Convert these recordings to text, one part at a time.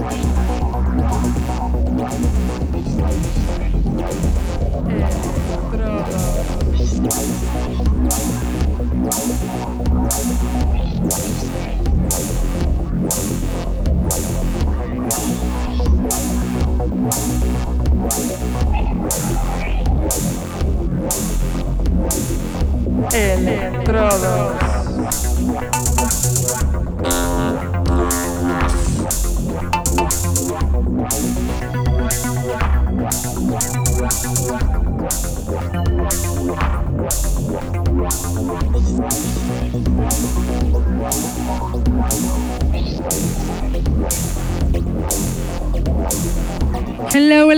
Estrada. Electrodos.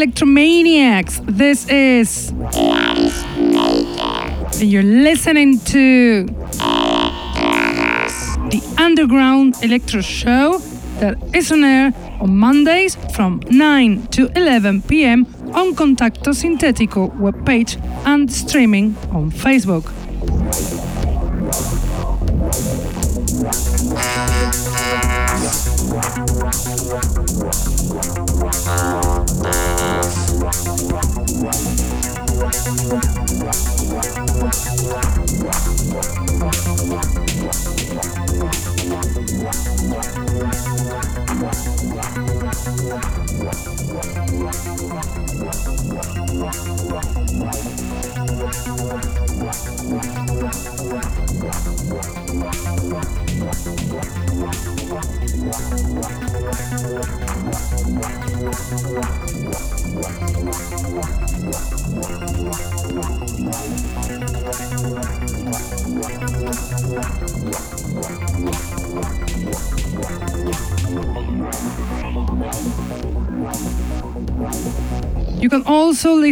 Electromaniacs. This is. And you're listening to. The Underground Electro Show that is on air on Mondays from 9 to 11 pm on Contacto Sintetico webpage and streaming on Facebook.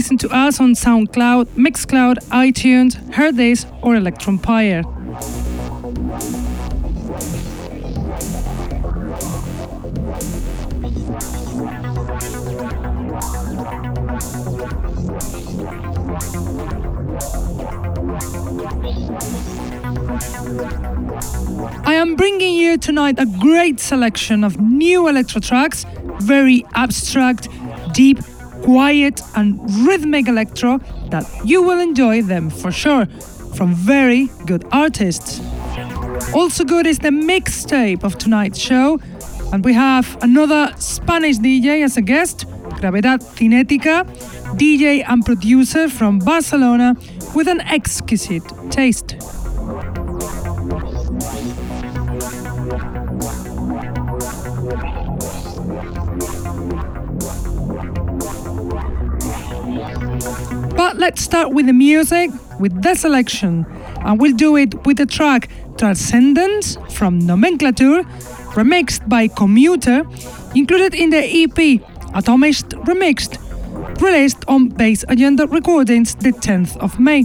Listen to us on SoundCloud, Mixcloud, iTunes, Hearthis, or Electronpire. I am bringing you tonight a great selection of new electro tracks, very abstract, deep, quiet, and rhythmic electro that you will enjoy them for sure from very good artists. Also, good is the mixtape of tonight's show, and we have another Spanish DJ as a guest, Gravedad Cinética, DJ and producer from Barcelona with an exquisite taste. But let's start with the music, with the selection, and we'll do it with the track Transcendence from Nomenclature, remixed by Commuter, included in the EP Atomist Remixed, released on Bass Agenda Recordings the 10th of May.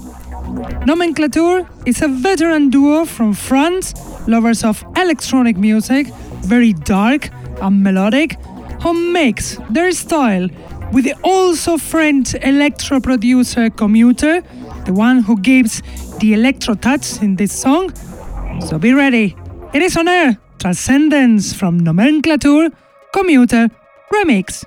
Nomenclature is a veteran duo from France, lovers of electronic music, very dark and melodic, who makes their style with the also French electro producer Commuter, the one who gives the electro touch in this song. So be ready. It is on air. Transcendence from Nomenclature, Commuter, Remix.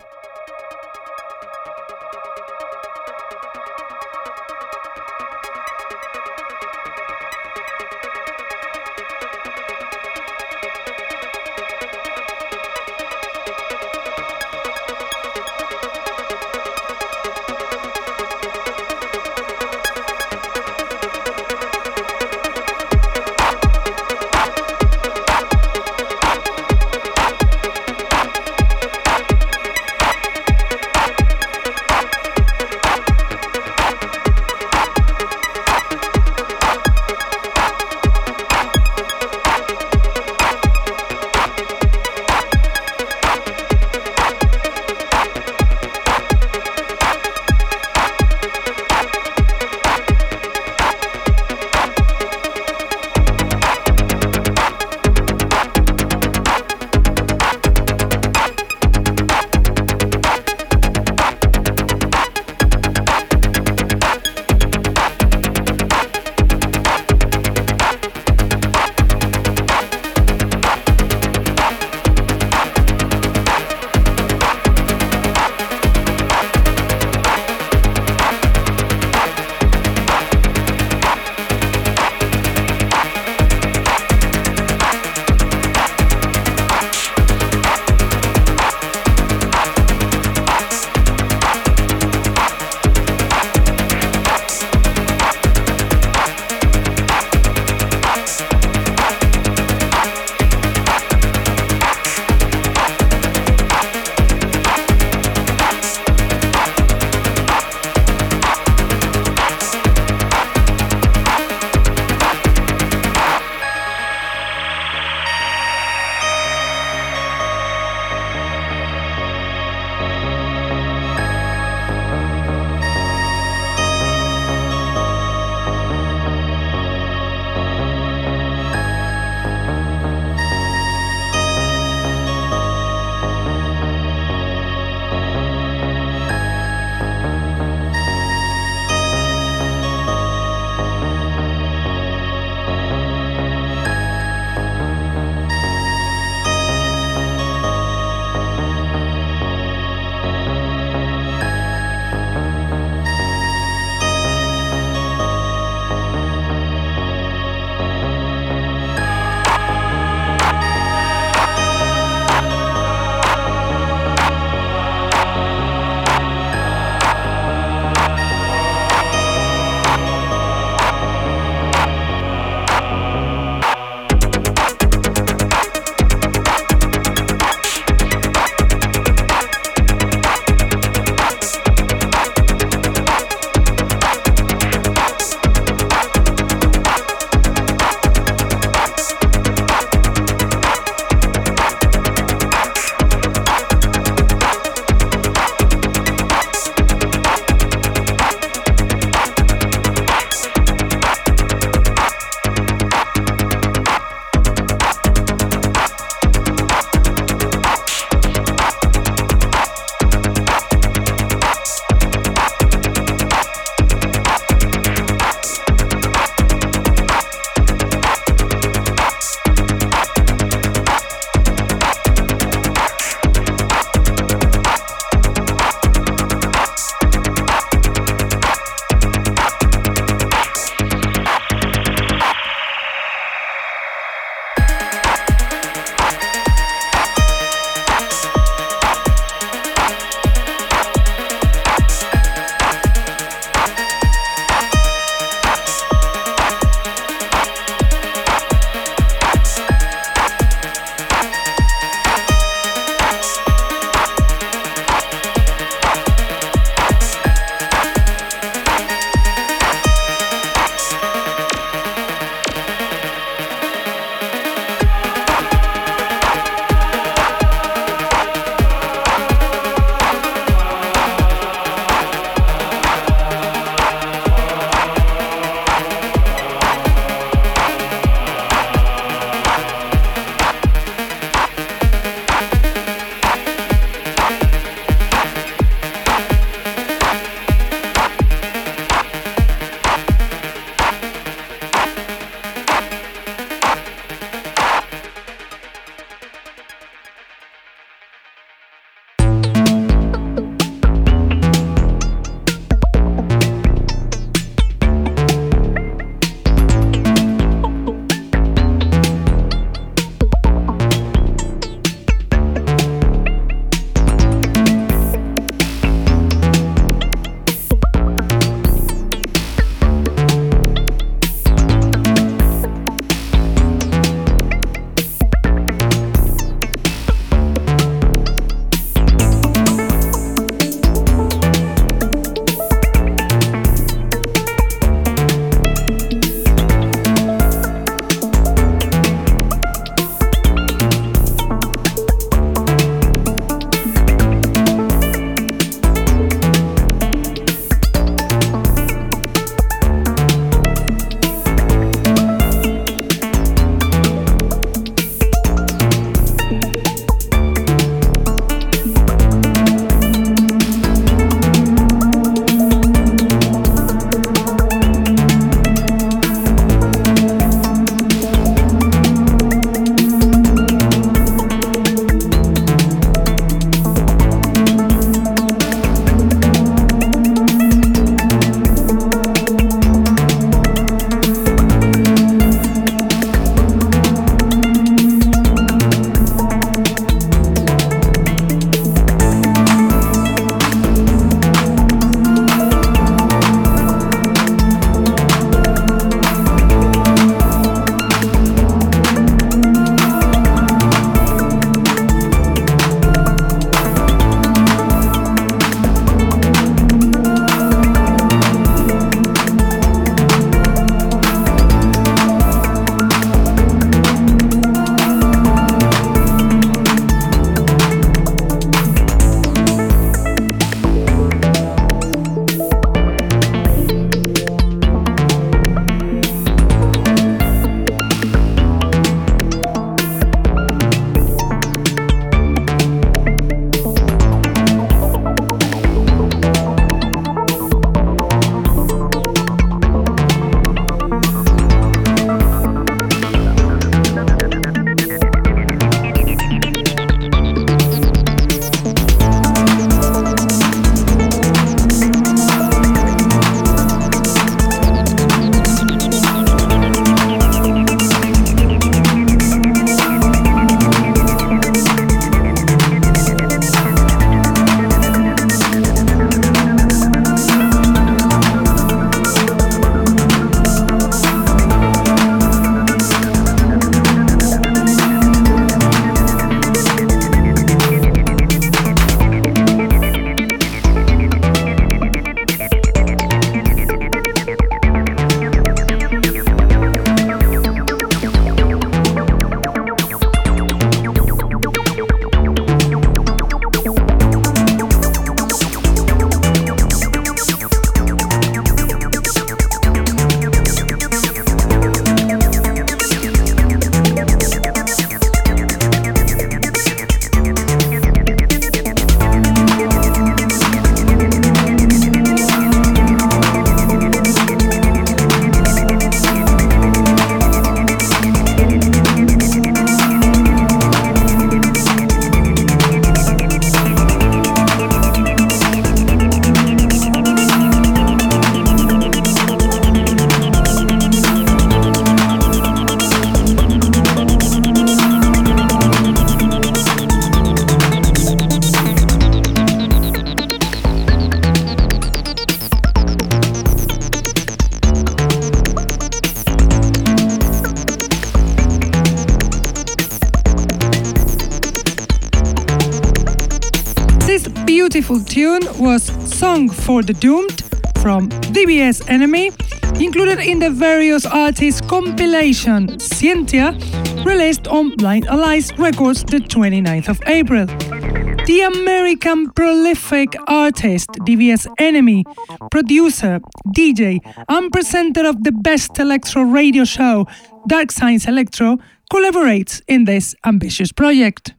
For the Doomed from DBS Enemy, included in the various artists compilation Scientia, released on Blind Allies Records the 29th of April. The American prolific artist DBS Enemy, producer, DJ, and presenter of the best electro radio show, Dark Science Electro, collaborates in this ambitious project.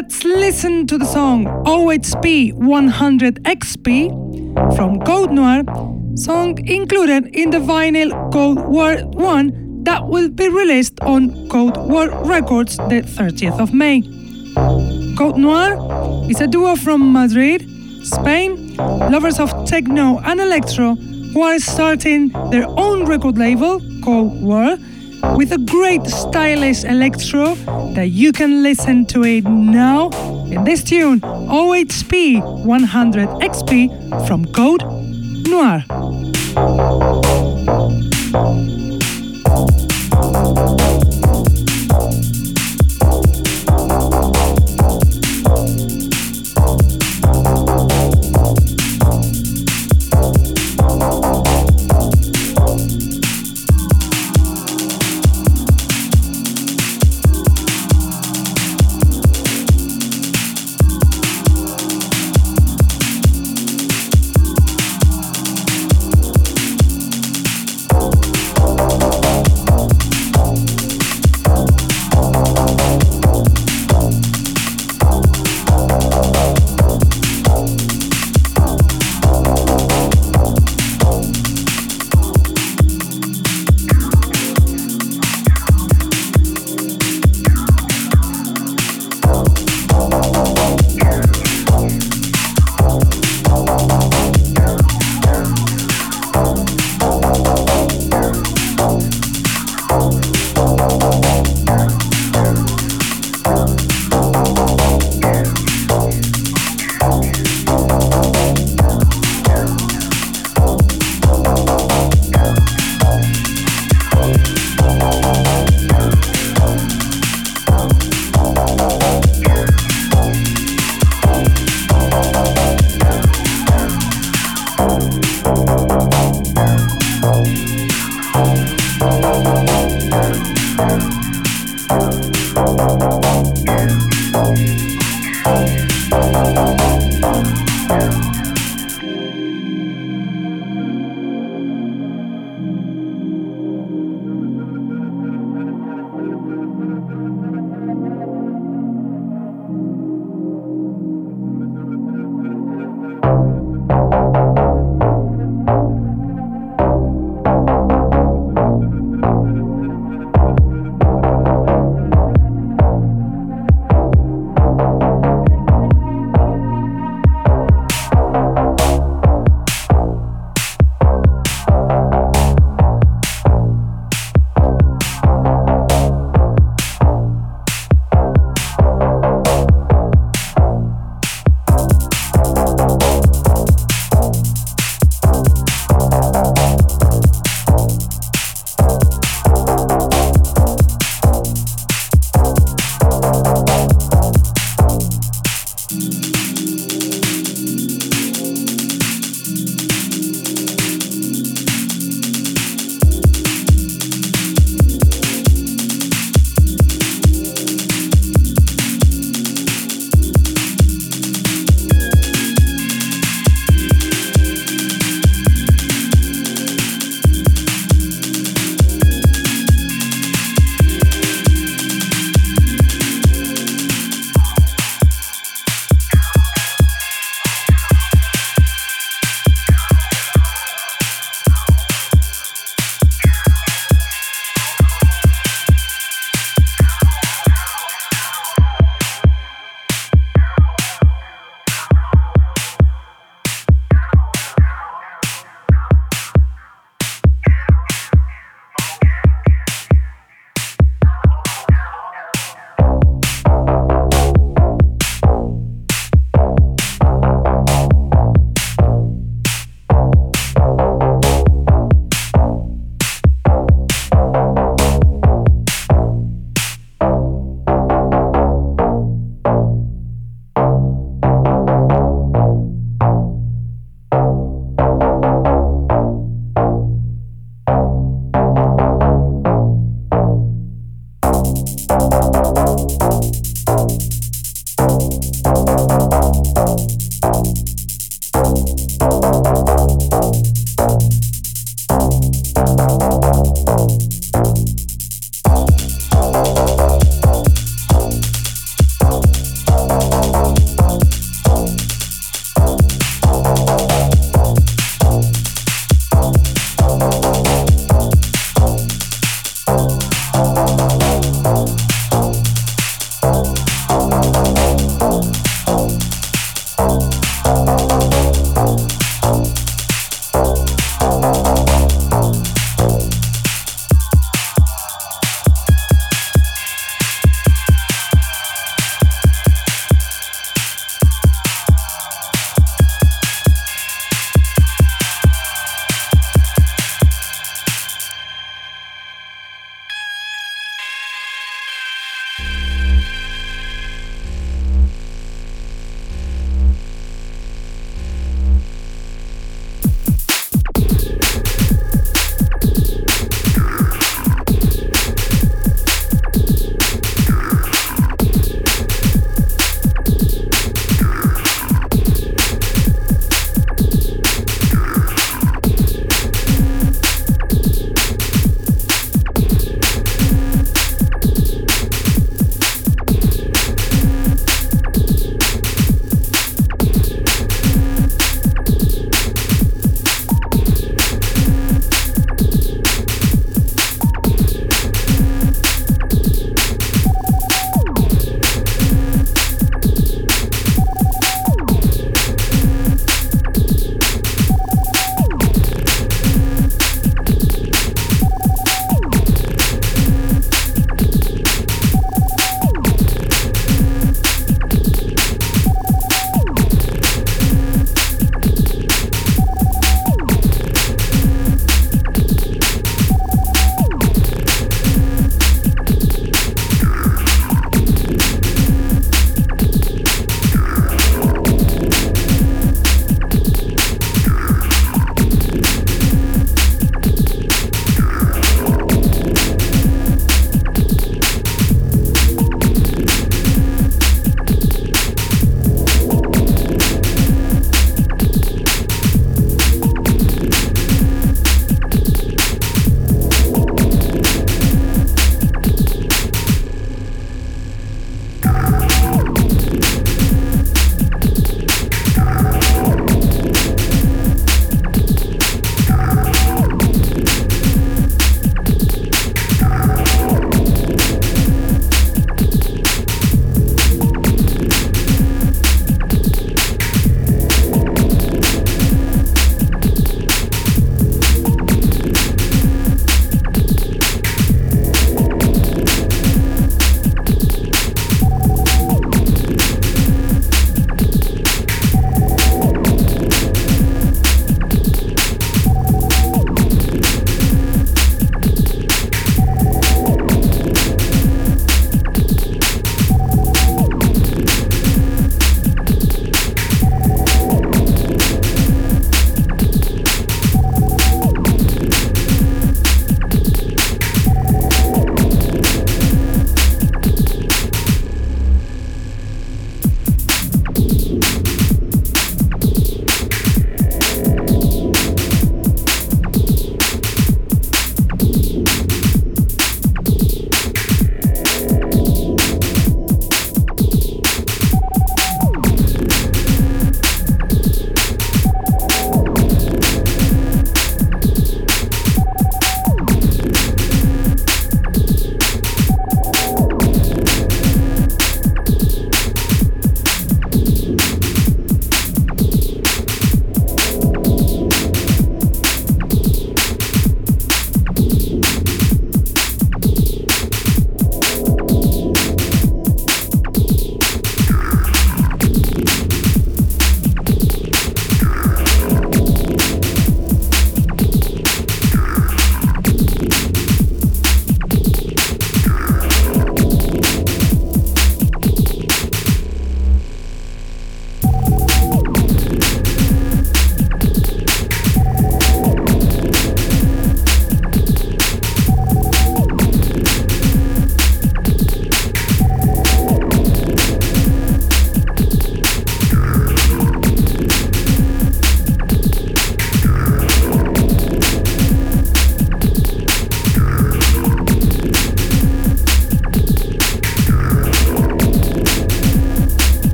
Let's listen to the song OHP 100XP from Code Noir, song included in the vinyl Cold War 1 that will be released on Cold War Records the 30th of May. Code Noir is a duo from Madrid, Spain, lovers of techno and electro who are starting their own record label, Cold War with a great stylish electro that you can listen to it now in this tune OHP 100 XP from Code Noir.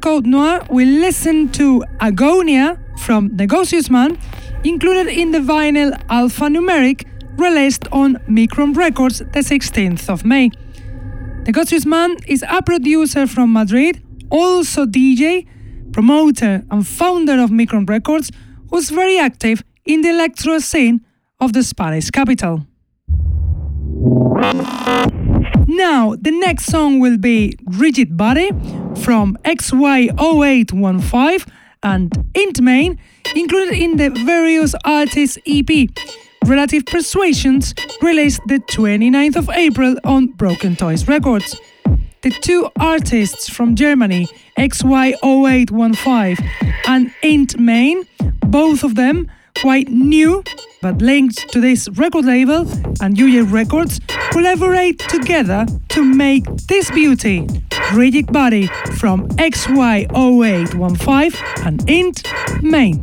Code Noir, we listen to Agonia from Negocius Man, included in the vinyl Alphanumeric, released on Micron Records the 16th of May. Negocius Man is a producer from Madrid, also DJ, promoter, and founder of Micron Records, who's very active in the electro scene of the Spanish capital. Now, the next song will be Rigid Body from XY0815 and Intmain included in the various artists EP. Relative Persuasions released the 29th of April on Broken Toys Records. The two artists from Germany, XY0815 and Intmain, both of them quite new but linked to this record label and UJ Records, collaborate together to make this beauty, Rigid Body from XY0815 and Int Main.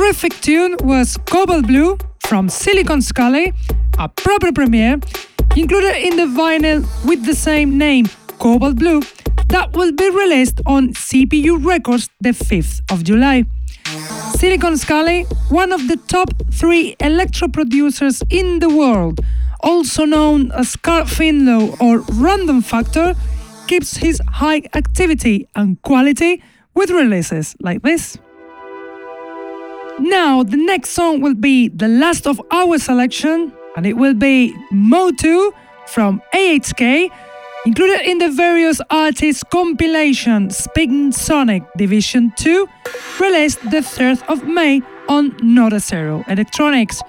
Terrific tune was Cobalt Blue from Silicon Scally, a proper premiere, included in the vinyl with the same name, Cobalt Blue, that will be released on CPU Records the 5th of July. Silicon Scally, one of the top three electro producers in the world, also known as Carl Finlow or Random Factor, keeps his high activity and quality with releases like this. Now, the next song will be the last of our selection, and it will be Mo2 from AHK, included in the various artists compilation Spin Sonic Division 2, released the 3rd of May on Nota Zero Electronics.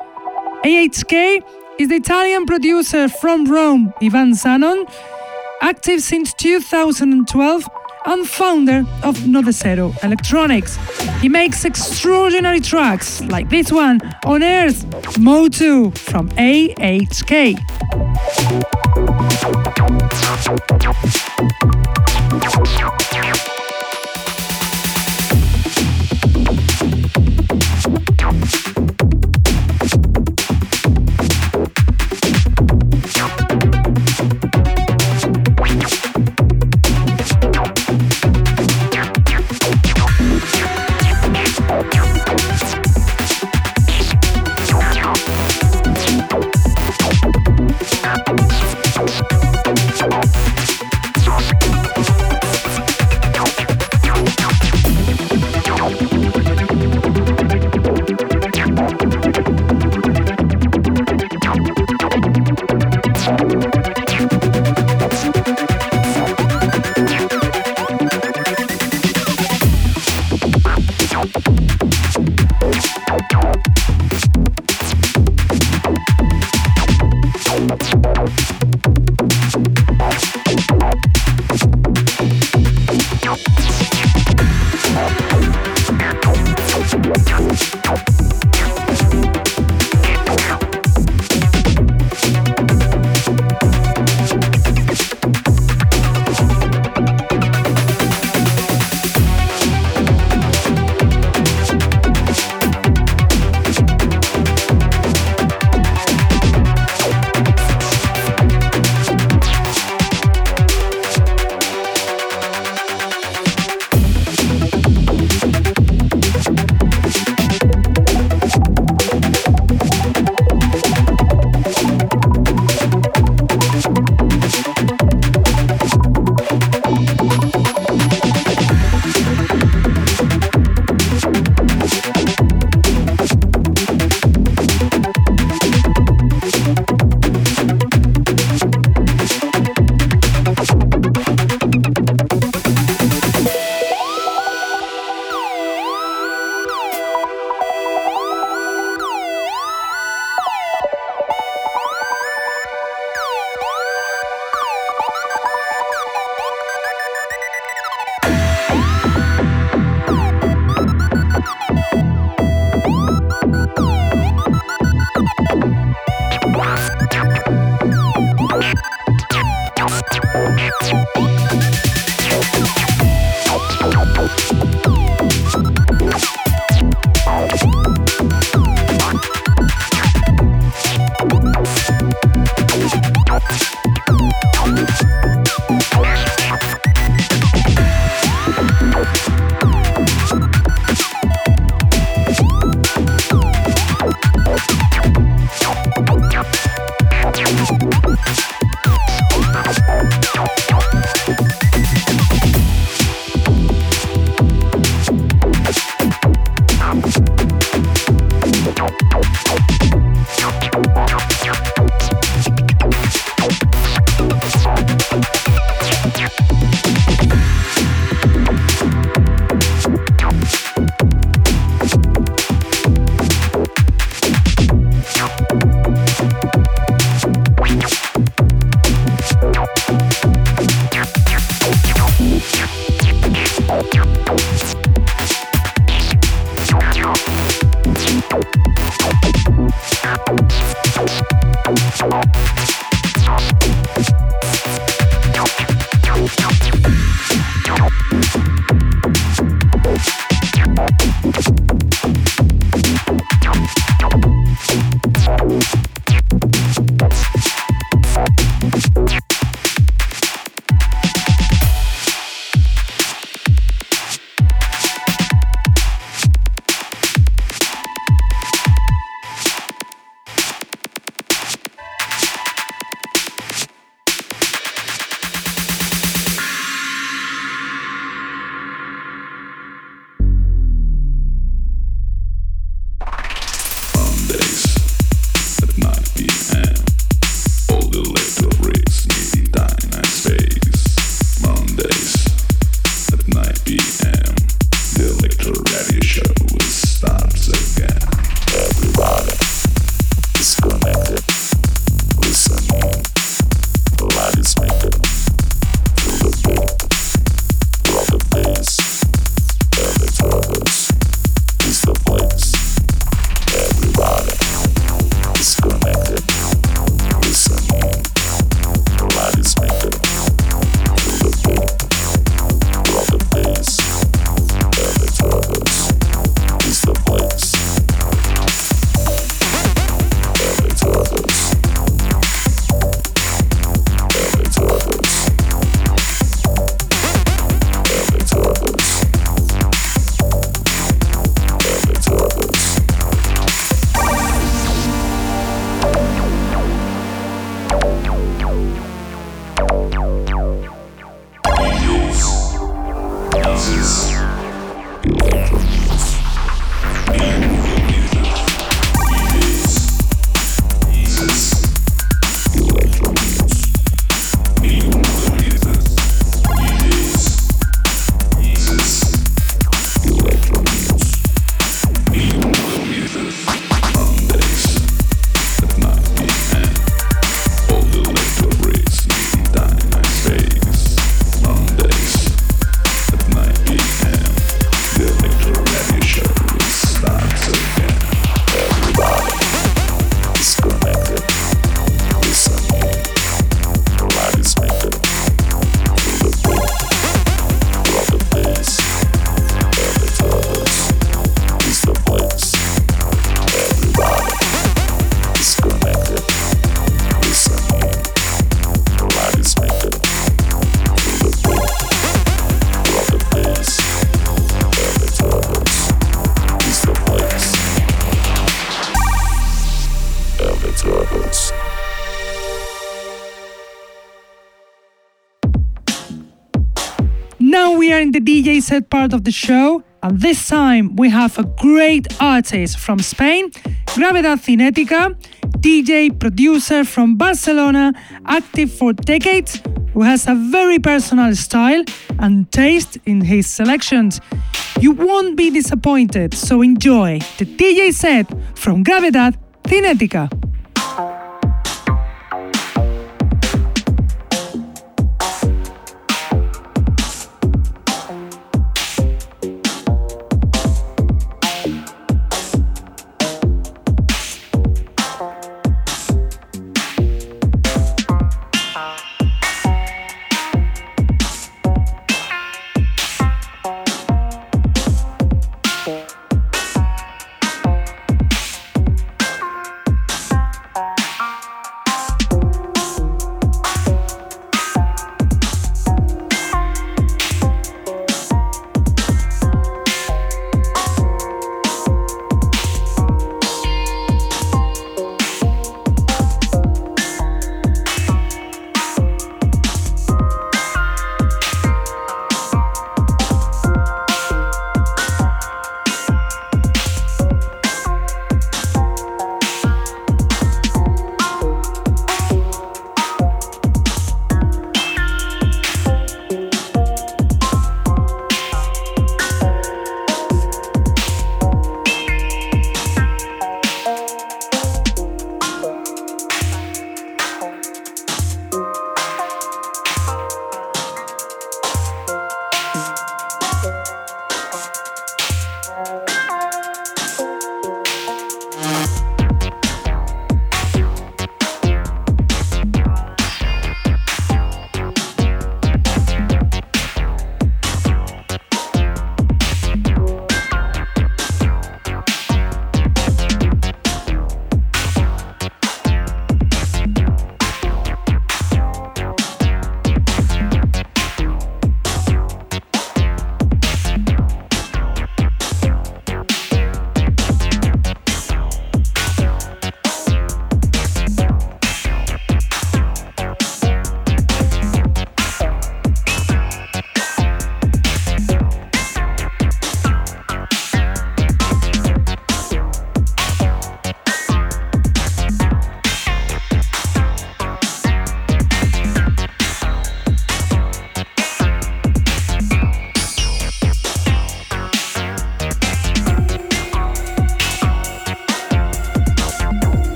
AHK is the Italian producer from Rome, Ivan Zanon, active since 2012 and founder of Novecero Electronics. He makes extraordinary tracks like this one on Earth, Mo2 from AHK. Set part of the show, and this time we have a great artist from Spain, Gravedad Cinética, DJ producer from Barcelona, active for decades, who has a very personal style and taste in his selections. You won't be disappointed, so enjoy the DJ set from Gravedad Cinética.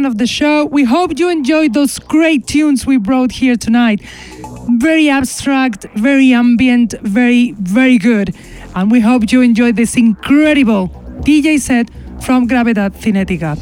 End of the show. We hope you enjoyed those great tunes we brought here tonight. Very abstract, very ambient, very, very good. And we hope you enjoyed this incredible DJ set from Gravedad Cinetica.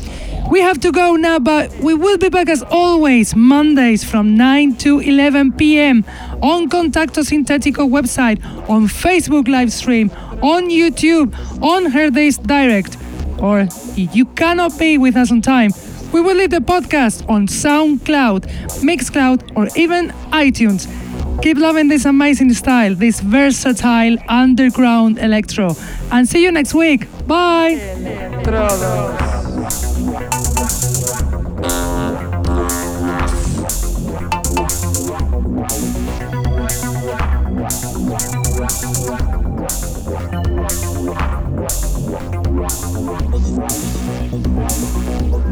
We have to go now, but we will be back as always Mondays from 9 to 11 p.m. on Contacto Sintetico website, on Facebook live stream, on YouTube, on Herdays Direct or if you cannot be with us on time, we will leave the podcast on SoundCloud, Mixcloud, or even iTunes. Keep loving this amazing style, this versatile underground electro. And see you next week. Bye. Electrodos.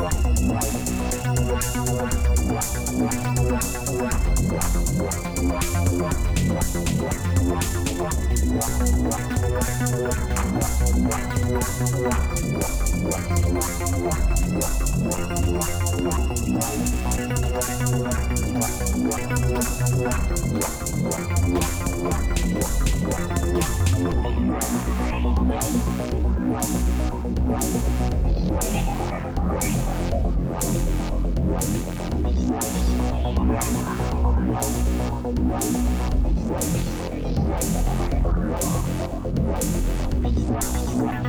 Wow. Wow.